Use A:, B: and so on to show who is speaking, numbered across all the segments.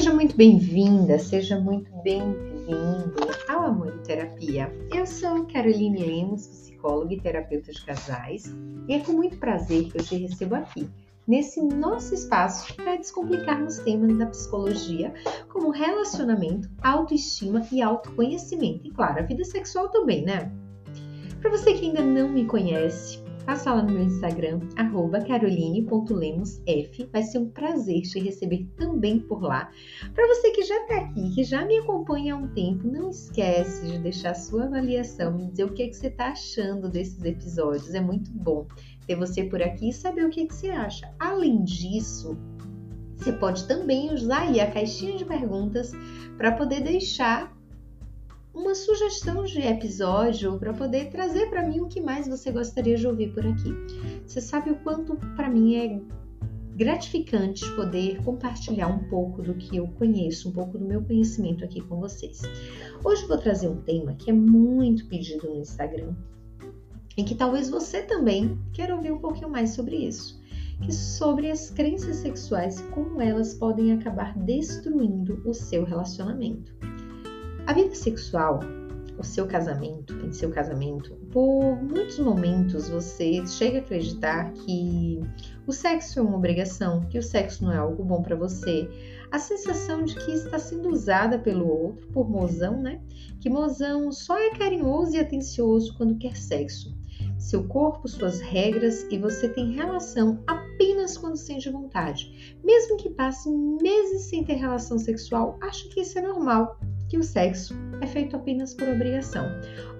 A: seja muito bem-vinda, seja muito bem-vindo ao Amor e Terapia. Eu sou Caroline Lemos, psicóloga e terapeuta de casais, e é com muito prazer que eu te recebo aqui, nesse nosso espaço para descomplicarmos temas da psicologia, como relacionamento, autoestima e autoconhecimento. E claro, a vida sexual também, né? Para você que ainda não me conhece, Passa lá no meu Instagram, caroline.lemosf. Vai ser um prazer te receber também por lá. Para você que já está aqui, que já me acompanha há um tempo, não esquece de deixar sua avaliação, me dizer o que, é que você está achando desses episódios. É muito bom ter você por aqui e saber o que, é que você acha. Além disso, você pode também usar aí a caixinha de perguntas para poder deixar uma sugestão de episódio para poder trazer para mim o que mais você gostaria de ouvir por aqui. Você sabe o quanto para mim é gratificante poder compartilhar um pouco do que eu conheço, um pouco do meu conhecimento aqui com vocês. Hoje vou trazer um tema que é muito pedido no Instagram e que talvez você também queira ouvir um pouquinho mais sobre isso, que sobre as crenças sexuais e como elas podem acabar destruindo o seu relacionamento. A vida sexual, o seu casamento, em seu casamento, por muitos momentos você chega a acreditar que o sexo é uma obrigação, que o sexo não é algo bom para você. A sensação de que está sendo usada pelo outro, por mozão, né? Que mozão só é carinhoso e atencioso quando quer sexo. Seu corpo, suas regras e você tem relação apenas quando sente vontade. Mesmo que passe meses sem ter relação sexual, acha que isso é normal que o sexo é feito apenas por obrigação.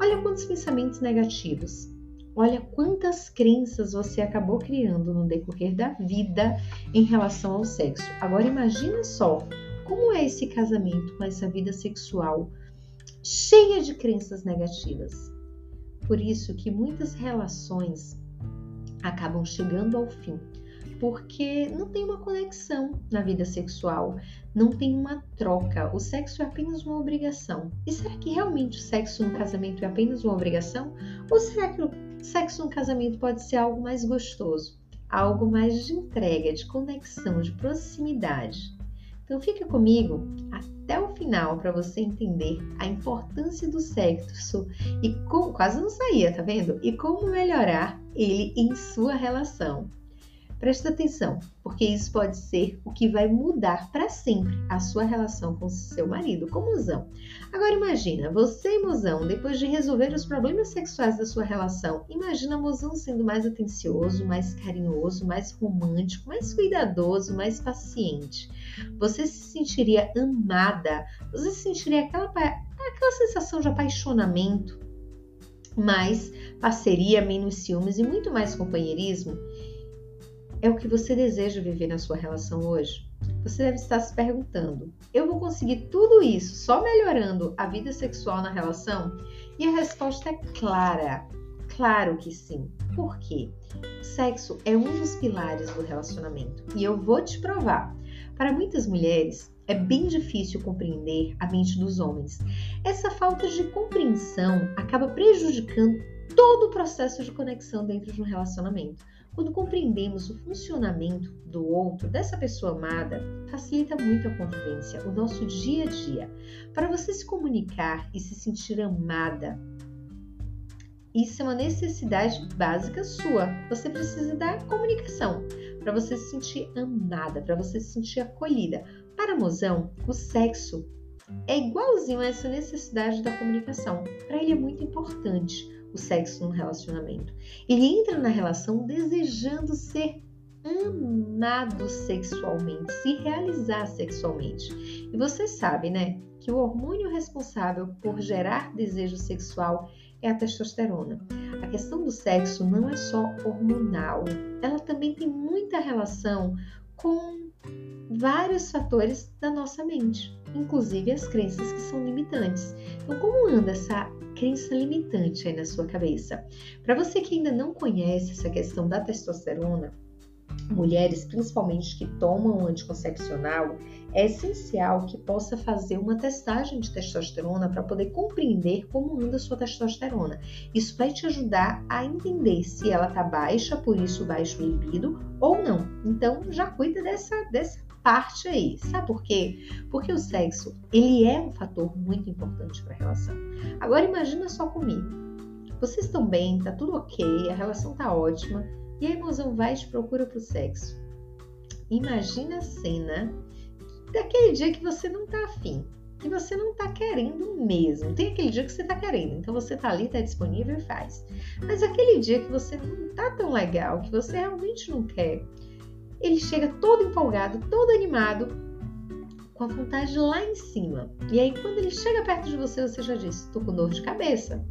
A: Olha quantos pensamentos negativos. Olha quantas crenças você acabou criando no decorrer da vida em relação ao sexo. Agora imagina só como é esse casamento com essa vida sexual cheia de crenças negativas. Por isso que muitas relações acabam chegando ao fim porque não tem uma conexão na vida sexual, não tem uma troca. O sexo é apenas uma obrigação. E será que realmente o sexo no casamento é apenas uma obrigação? Ou será que o sexo no casamento pode ser algo mais gostoso, algo mais de entrega, de conexão, de proximidade? Então fica comigo até o final para você entender a importância do sexo e como quase não saía, tá vendo? E como melhorar ele em sua relação. Presta atenção, porque isso pode ser o que vai mudar para sempre a sua relação com seu marido, com o mozão. Agora imagina, você e mozão, depois de resolver os problemas sexuais da sua relação, imagina mozão sendo mais atencioso, mais carinhoso, mais romântico, mais cuidadoso, mais paciente. Você se sentiria amada, você sentiria aquela, aquela sensação de apaixonamento, mais parceria, menos ciúmes e muito mais companheirismo é o que você deseja viver na sua relação hoje? Você deve estar se perguntando: eu vou conseguir tudo isso só melhorando a vida sexual na relação? E a resposta é clara. Claro que sim. Por quê? O sexo é um dos pilares do relacionamento e eu vou te provar. Para muitas mulheres, é bem difícil compreender a mente dos homens. Essa falta de compreensão acaba prejudicando todo o processo de conexão dentro de um relacionamento. Quando compreendemos o funcionamento do outro, dessa pessoa amada, facilita muito a convivência, o nosso dia a dia. Para você se comunicar e se sentir amada, isso é uma necessidade básica sua. Você precisa da comunicação para você se sentir amada, para você se sentir acolhida. Para mozão, o sexo é igualzinho a essa necessidade da comunicação. Para ele é muito importante o sexo no relacionamento. Ele entra na relação desejando ser amado sexualmente, se realizar sexualmente. E você sabe, né, que o hormônio responsável por gerar desejo sexual é a testosterona. A questão do sexo não é só hormonal, ela também tem muita relação com vários fatores da nossa mente, inclusive as crenças que são limitantes. Então, como anda essa crença limitante aí na sua cabeça? Para você que ainda não conhece essa questão da testosterona, mulheres, principalmente que tomam anticoncepcional, é essencial que possa fazer uma testagem de testosterona para poder compreender como anda a sua testosterona. Isso vai te ajudar a entender se ela está baixa, por isso baixo libido, ou não. Então já cuida dessa, dessa parte aí. Sabe por quê? Porque o sexo, ele é um fator muito importante para a relação. Agora imagina só comigo. Vocês estão bem, tá tudo ok, a relação tá ótima, e a emoção vai e te procura pro sexo. Imagina a cena daquele dia que você não tá afim, que você não tá querendo mesmo. Tem aquele dia que você tá querendo, então você tá ali, tá disponível e faz. Mas aquele dia que você não tá tão legal, que você realmente não quer, ele chega todo empolgado, todo animado, com a vontade lá em cima. E aí, quando ele chega perto de você, você já diz: tô com dor de cabeça.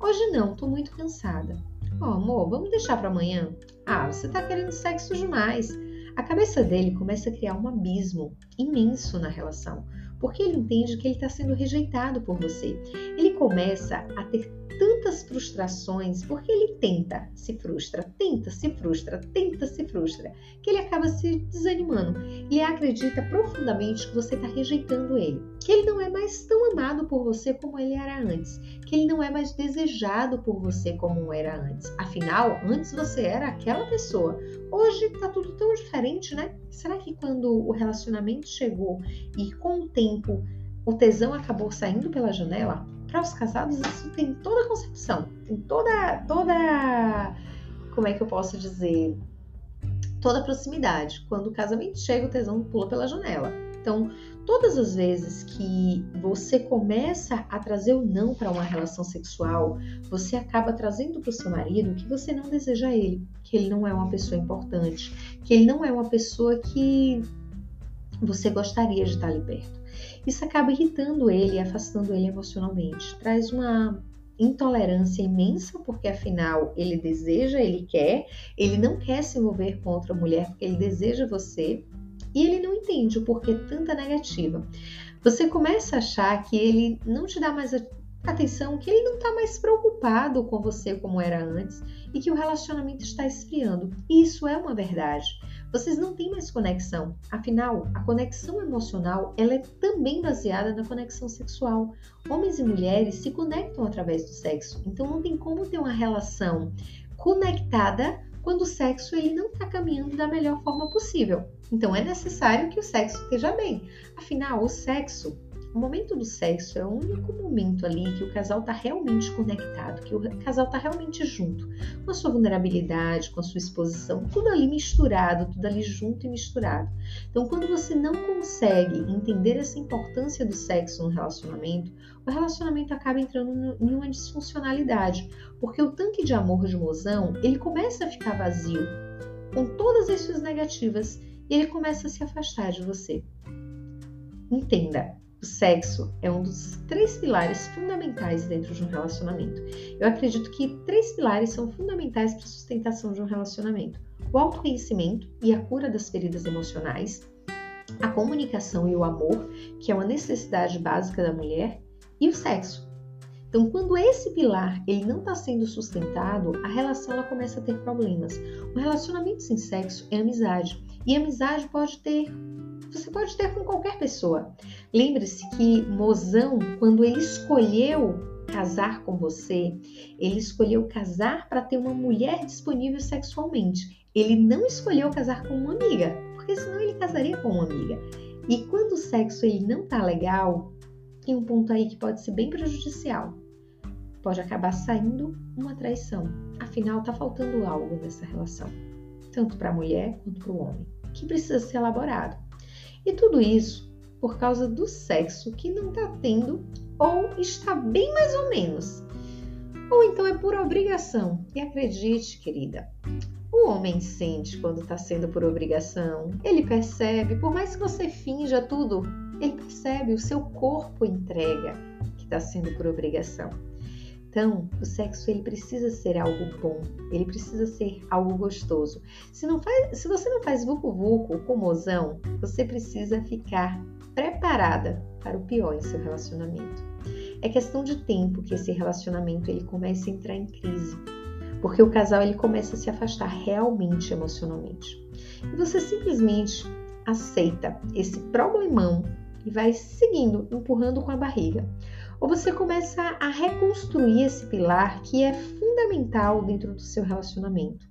A: Hoje não, tô muito cansada. Ó, oh, amor, vamos deixar para amanhã? Ah, você tá querendo sexo demais. A cabeça dele começa a criar um abismo imenso na relação, porque ele entende que ele está sendo rejeitado por você. Ele começa a ter tantas frustrações porque ele tenta, se frustra, tenta, se frustra, tenta, se frustra, que ele acaba se desanimando. Ele acredita profundamente que você está rejeitando ele, que ele não é mais tão amado por você como ele era antes, que ele não é mais desejado por você como era antes. Afinal, antes você era aquela pessoa. Hoje está tudo tão diferente, né? Será que quando o relacionamento chegou e com o tempo o tesão acabou saindo pela janela? Para os casados isso tem toda a concepção, tem toda, toda, como é que eu posso dizer, toda a proximidade. Quando o casamento chega, o tesão pula pela janela. Então, todas as vezes que você começa a trazer o não para uma relação sexual, você acaba trazendo para o seu marido que você não deseja ele, que ele não é uma pessoa importante, que ele não é uma pessoa que você gostaria de estar ali perto. Isso acaba irritando ele e afastando ele emocionalmente. Traz uma intolerância imensa, porque afinal ele deseja, ele quer, ele não quer se envolver com outra mulher porque ele deseja você e ele não entende o porquê tanta negativa. Você começa a achar que ele não te dá mais atenção, que ele não está mais preocupado com você como era antes e que o relacionamento está esfriando. Isso é uma verdade. Vocês não têm mais conexão. Afinal, a conexão emocional ela é também baseada na conexão sexual. Homens e mulheres se conectam através do sexo. Então não tem como ter uma relação conectada quando o sexo ele não está caminhando da melhor forma possível. Então é necessário que o sexo esteja bem. Afinal, o sexo o momento do sexo é o único momento ali que o casal está realmente conectado, que o casal está realmente junto, com a sua vulnerabilidade, com a sua exposição, tudo ali misturado, tudo ali junto e misturado. Então, quando você não consegue entender essa importância do sexo no relacionamento, o relacionamento acaba entrando em uma disfuncionalidade, porque o tanque de amor de mozão, ele começa a ficar vazio, com todas as suas negativas, e ele começa a se afastar de você. Entenda, o sexo é um dos três pilares fundamentais dentro de um relacionamento. Eu acredito que três pilares são fundamentais para a sustentação de um relacionamento: o autoconhecimento e a cura das feridas emocionais, a comunicação e o amor, que é uma necessidade básica da mulher, e o sexo. Então, quando esse pilar ele não está sendo sustentado, a relação ela começa a ter problemas. O relacionamento sem sexo é amizade e amizade pode ter você pode ter com qualquer pessoa. Lembre-se que Mozão, quando ele escolheu casar com você, ele escolheu casar para ter uma mulher disponível sexualmente. Ele não escolheu casar com uma amiga, porque senão ele casaria com uma amiga. E quando o sexo ele não tá legal, tem um ponto aí que pode ser bem prejudicial. Pode acabar saindo uma traição. Afinal, tá faltando algo nessa relação, tanto para a mulher quanto para o homem, que precisa ser elaborado. E tudo isso por causa do sexo que não está tendo ou está bem mais ou menos. Ou então é por obrigação. E acredite, querida, o homem sente quando está sendo por obrigação. Ele percebe, por mais que você finja tudo, ele percebe, o seu corpo entrega que está sendo por obrigação. Então, o sexo ele precisa ser algo bom, ele precisa ser algo gostoso. Se, não faz, se você não faz vucu vucu com mozão, você precisa ficar preparada para o pior em seu relacionamento. É questão de tempo que esse relacionamento ele começa a entrar em crise, porque o casal ele começa a se afastar realmente emocionalmente. E você simplesmente aceita esse problemão e vai seguindo, empurrando com a barriga ou você começa a reconstruir esse pilar que é fundamental dentro do seu relacionamento.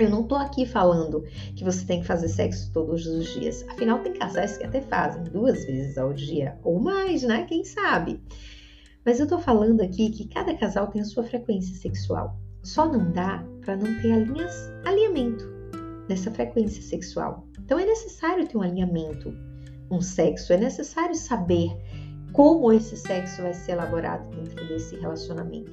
A: Eu não tô aqui falando que você tem que fazer sexo todos os dias. Afinal, tem casais que até fazem duas vezes ao dia ou mais, né? Quem sabe? Mas eu tô falando aqui que cada casal tem a sua frequência sexual. Só não dá para não ter alinhas, alinhamento nessa frequência sexual. Então é necessário ter um alinhamento, um sexo, é necessário saber como esse sexo vai ser elaborado dentro desse relacionamento.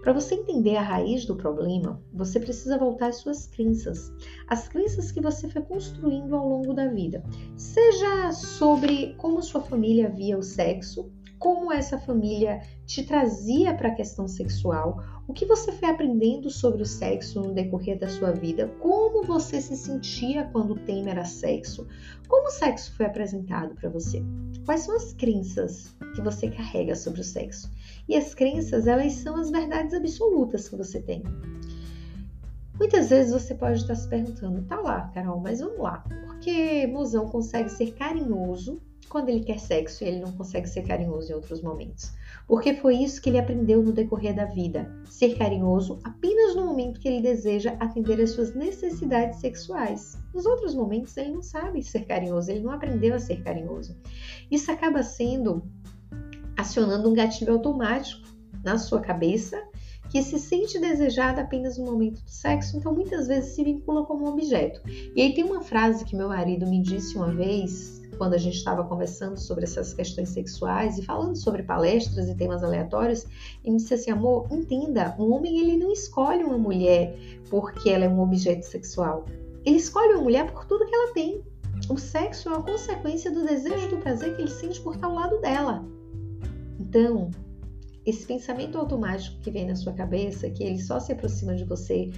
A: Para você entender a raiz do problema, você precisa voltar às suas crenças, as crenças que você foi construindo ao longo da vida, seja sobre como sua família via o sexo, como essa família te trazia para a questão sexual, o que você foi aprendendo sobre o sexo no decorrer da sua vida, como você se sentia quando o tema era sexo, como o sexo foi apresentado para você, quais são as crenças que você carrega sobre o sexo. E as crenças, elas são as verdades absolutas que você tem. Muitas vezes você pode estar se perguntando, tá lá, Carol, mas vamos lá, porque mozão consegue ser carinhoso quando ele quer sexo e ele não consegue ser carinhoso em outros momentos. Porque foi isso que ele aprendeu no decorrer da vida: ser carinhoso apenas no momento que ele deseja atender às suas necessidades sexuais. Nos outros momentos, ele não sabe ser carinhoso, ele não aprendeu a ser carinhoso. Isso acaba sendo acionando um gatilho automático na sua cabeça que se sente desejada apenas no momento do sexo, então muitas vezes se vincula como objeto. E aí tem uma frase que meu marido me disse uma vez, quando a gente estava conversando sobre essas questões sexuais e falando sobre palestras e temas aleatórios, e me disse assim, amor, entenda, um homem ele não escolhe uma mulher porque ela é um objeto sexual. Ele escolhe uma mulher por tudo que ela tem. O sexo é uma consequência do desejo do prazer que ele sente por estar ao lado dela. Então, esse pensamento automático que vem na sua cabeça, que ele só se aproxima de você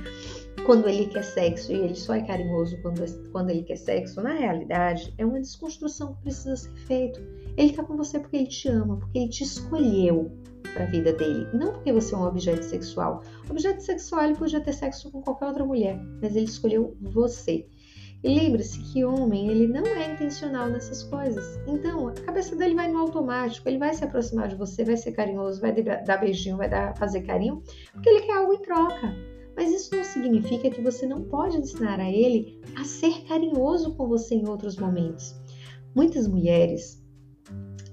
A: quando ele quer sexo e ele só é carinhoso quando, quando ele quer sexo, na realidade, é uma desconstrução que precisa ser feita. Ele tá com você porque ele te ama, porque ele te escolheu para a vida dele, não porque você é um objeto sexual. Objeto sexual ele podia ter sexo com qualquer outra mulher, mas ele escolheu você. E lembre-se que homem, ele não é intencional nessas coisas. Então, a cabeça dele vai no automático, ele vai se aproximar de você, vai ser carinhoso, vai dar beijinho, vai dar, fazer carinho, porque ele quer algo em troca. Mas isso não significa que você não pode ensinar a ele a ser carinhoso com você em outros momentos. Muitas mulheres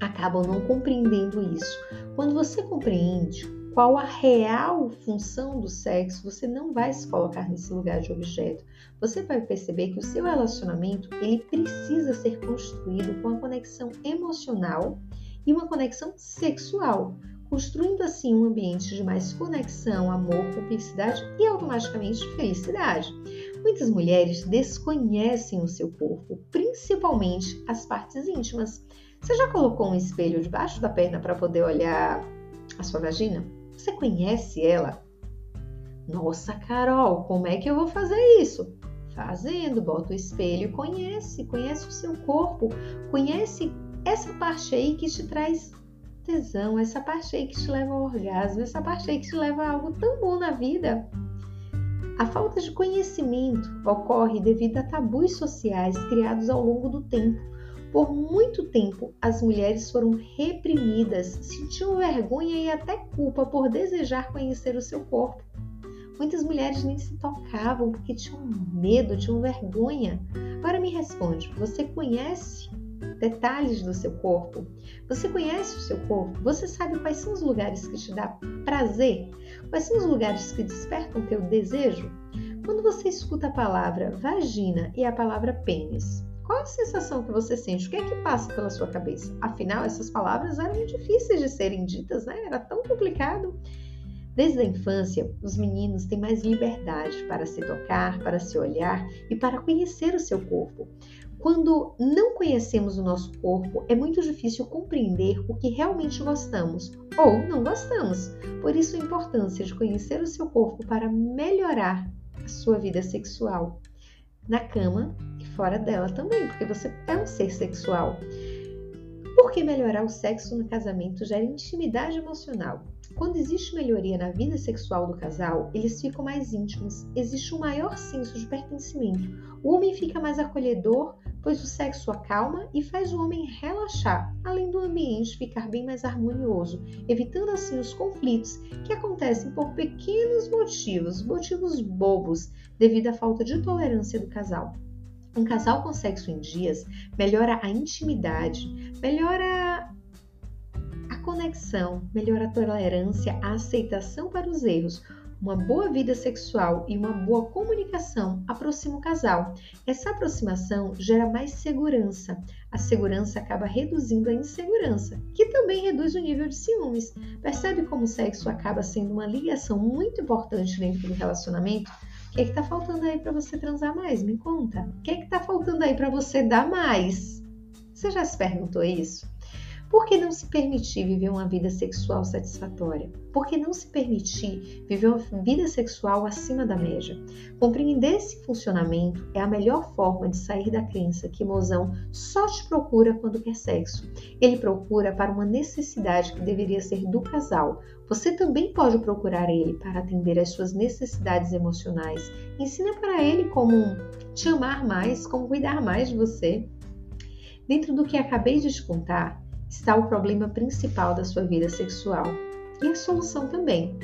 A: acabam não compreendendo isso. Quando você compreende qual a real função do sexo, você não vai se colocar nesse lugar de objeto. Você vai perceber que o seu relacionamento ele precisa ser construído com a conexão emocional e uma conexão sexual construindo assim um ambiente de mais conexão, amor, cumplicidade e automaticamente felicidade. Muitas mulheres desconhecem o seu corpo, principalmente as partes íntimas. Você já colocou um espelho debaixo da perna para poder olhar a sua vagina? Você conhece ela? Nossa, Carol, como é que eu vou fazer isso? Fazendo, bota o espelho conhece, conhece o seu corpo, conhece essa parte aí que te traz tesão, essa parte aí que te leva ao orgasmo, essa parte aí que te leva a algo tão bom na vida. A falta de conhecimento ocorre devido a tabus sociais criados ao longo do tempo. Por muito tempo, as mulheres foram reprimidas, sentiam vergonha e até culpa por desejar conhecer o seu corpo. Muitas mulheres nem se tocavam porque tinham medo, tinham vergonha. Agora me responde: você conhece detalhes do seu corpo? Você conhece o seu corpo? Você sabe quais são os lugares que te dá prazer? Quais são os lugares que despertam teu desejo? Quando você escuta a palavra vagina e a palavra pênis, qual a sensação que você sente? O que é que passa pela sua cabeça? Afinal, essas palavras eram difíceis de serem ditas, né? Era tão complicado. Desde a infância, os meninos têm mais liberdade para se tocar, para se olhar e para conhecer o seu corpo. Quando não conhecemos o nosso corpo, é muito difícil compreender o que realmente gostamos ou não gostamos. Por isso, a importância de conhecer o seu corpo para melhorar a sua vida sexual na cama e fora dela também, porque você é um ser sexual. Porque melhorar o sexo no casamento gera intimidade emocional. Quando existe melhoria na vida sexual do casal, eles ficam mais íntimos, existe um maior senso de pertencimento. O homem fica mais acolhedor pois o sexo acalma e faz o homem relaxar, além do ambiente ficar bem mais harmonioso, evitando assim os conflitos que acontecem por pequenos motivos, motivos bobos, devido à falta de tolerância do casal. Um casal com sexo em dias melhora a intimidade, melhora a conexão, melhora a tolerância, a aceitação para os erros, uma boa vida sexual e uma boa comunicação aproxima o casal. Essa aproximação gera mais segurança. A segurança acaba reduzindo a insegurança, que também reduz o nível de ciúmes. Percebe como o sexo acaba sendo uma ligação muito importante dentro do relacionamento? O que é está faltando aí para você transar mais? Me conta. O que é está faltando aí para você dar mais? Você já se perguntou isso? Por que não se permitir viver uma vida sexual satisfatória? Por que não se permitir viver uma vida sexual acima da média? Compreender esse funcionamento é a melhor forma de sair da crença que mozão só te procura quando quer sexo. Ele procura para uma necessidade que deveria ser do casal. Você também pode procurar ele para atender às suas necessidades emocionais. Ensina para ele como te amar mais, como cuidar mais de você. Dentro do que acabei de te contar, está o problema principal da sua vida sexual e a solução também.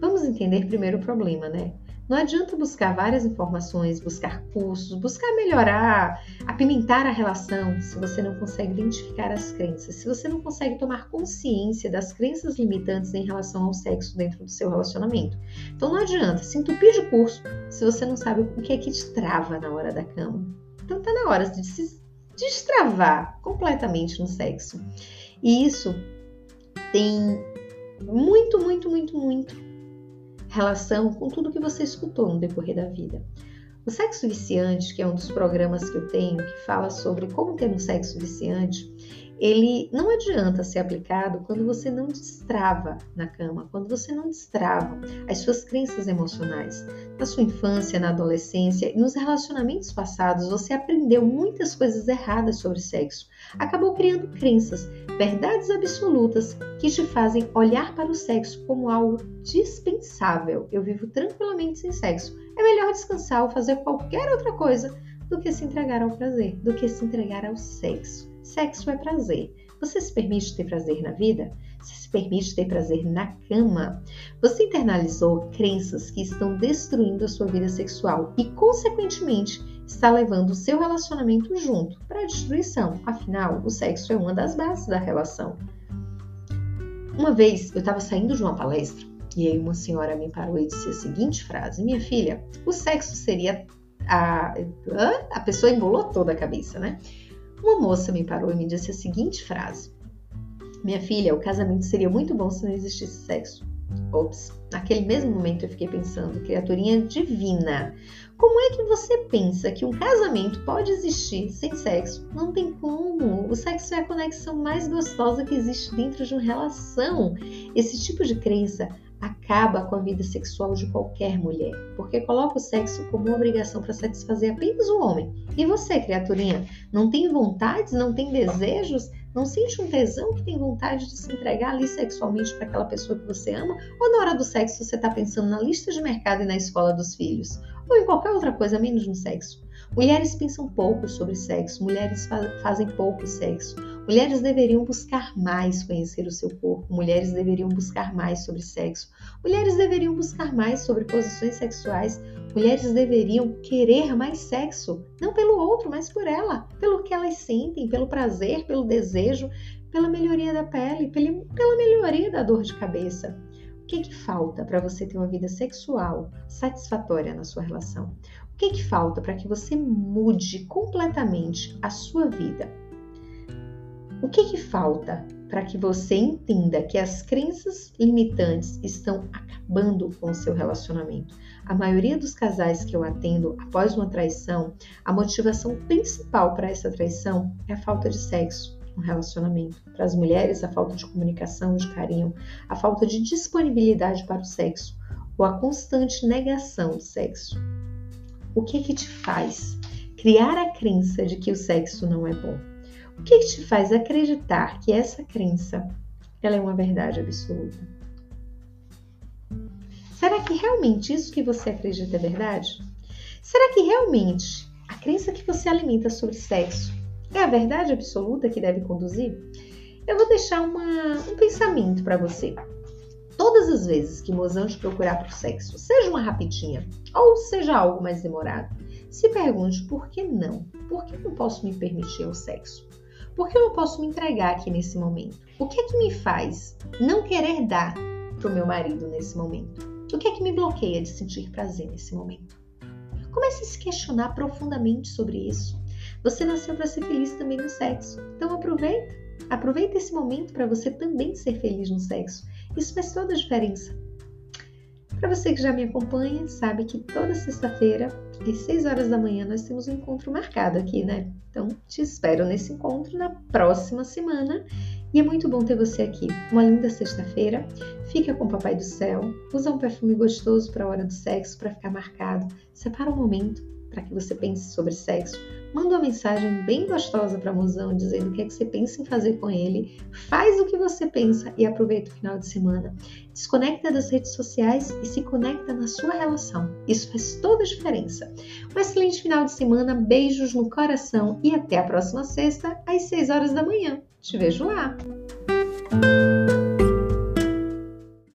A: Vamos entender primeiro o problema, né? Não adianta buscar várias informações, buscar cursos, buscar melhorar, apimentar a relação se você não consegue identificar as crenças, se você não consegue tomar consciência das crenças limitantes em relação ao sexo dentro do seu relacionamento. Então não adianta se entupir de curso se você não sabe o que é que te trava na hora da cama. Então tá na hora de se destravar completamente no sexo. E isso tem muito, muito, muito, muito relação com tudo que você escutou no decorrer da vida. O sexo viciante, que é um dos programas que eu tenho, que fala sobre como ter um sexo viciante, ele não adianta ser aplicado quando você não destrava na cama, quando você não destrava as suas crenças emocionais. Na sua infância, na adolescência e nos relacionamentos passados, você aprendeu muitas coisas erradas sobre sexo. Acabou criando crenças, verdades absolutas que te fazem olhar para o sexo como algo dispensável. Eu vivo tranquilamente sem sexo. É melhor descansar ou fazer qualquer outra coisa do que se entregar ao prazer, do que se entregar ao sexo. Sexo é prazer. Você se permite ter prazer na vida? Você se permite ter prazer na cama? Você internalizou crenças que estão destruindo a sua vida sexual e, consequentemente, está levando o seu relacionamento junto para a destruição. Afinal, o sexo é uma das bases da relação. Uma vez eu estava saindo de uma palestra e aí uma senhora me parou e disse a seguinte frase: Minha filha, o sexo seria a, a pessoa embolou toda a cabeça, né? Uma moça me parou e me disse a seguinte frase: Minha filha, o casamento seria muito bom se não existisse sexo. Ops, naquele mesmo momento eu fiquei pensando, criaturinha divina, como é que você pensa que um casamento pode existir sem sexo? Não tem como. O sexo é a conexão mais gostosa que existe dentro de uma relação. Esse tipo de crença acaba com a vida sexual de qualquer mulher, porque coloca o sexo como uma obrigação para satisfazer apenas o homem. E você, criaturinha, não tem vontades, não tem desejos? Não sente um tesão que tem vontade de se entregar ali sexualmente para aquela pessoa que você ama? Ou na hora do sexo você está pensando na lista de mercado e na escola dos filhos? Ou em qualquer outra coisa menos no sexo? Mulheres pensam pouco sobre sexo, mulheres fa fazem pouco sexo. Mulheres deveriam buscar mais conhecer o seu corpo, mulheres deveriam buscar mais sobre sexo, mulheres deveriam buscar mais sobre posições sexuais, mulheres deveriam querer mais sexo, não pelo outro, mas por ela, pelo que elas sentem, pelo prazer, pelo desejo, pela melhoria da pele, pela melhoria da dor de cabeça. O que, que falta para você ter uma vida sexual satisfatória na sua relação? Que, que falta para que você mude completamente a sua vida? O que, que falta para que você entenda que as crenças limitantes estão acabando com o seu relacionamento? A maioria dos casais que eu atendo após uma traição, a motivação principal para essa traição é a falta de sexo no relacionamento. Para as mulheres, a falta de comunicação, de carinho, a falta de disponibilidade para o sexo ou a constante negação do sexo o que que te faz criar a crença de que o sexo não é bom? O que, que te faz acreditar que essa crença ela é uma verdade absoluta? Será que realmente isso que você acredita é verdade? Será que realmente a crença que você alimenta sobre sexo é a verdade absoluta que deve conduzir? Eu vou deixar uma, um pensamento para você. Todas as vezes que mozão te procurar por sexo, seja uma rapidinha ou seja algo mais demorado, se pergunte por que não? Por que não posso me permitir o sexo? Por que eu não posso me entregar aqui nesse momento? O que é que me faz não querer dar para o meu marido nesse momento? O que é que me bloqueia de sentir prazer nesse momento? Comece a se questionar profundamente sobre isso. Você nasceu para ser feliz também no sexo, então aproveita. Aproveita esse momento para você também ser feliz no sexo. Isso faz toda a diferença. Para você que já me acompanha, sabe que toda sexta-feira, às 6 horas da manhã, nós temos um encontro marcado aqui, né? Então, te espero nesse encontro na próxima semana. E é muito bom ter você aqui. Uma linda sexta-feira. Fica com o Papai do Céu. Usa um perfume gostoso para a hora do sexo, para ficar marcado. Separa um momento para que você pense sobre sexo manda uma mensagem bem gostosa para mozão dizendo o que é que você pensa em fazer com ele, faz o que você pensa e aproveita o final de semana. Desconecta das redes sociais e se conecta na sua relação. Isso faz toda a diferença. Um excelente final de semana, beijos no coração e até a próxima sexta às 6 horas da manhã. Te vejo lá!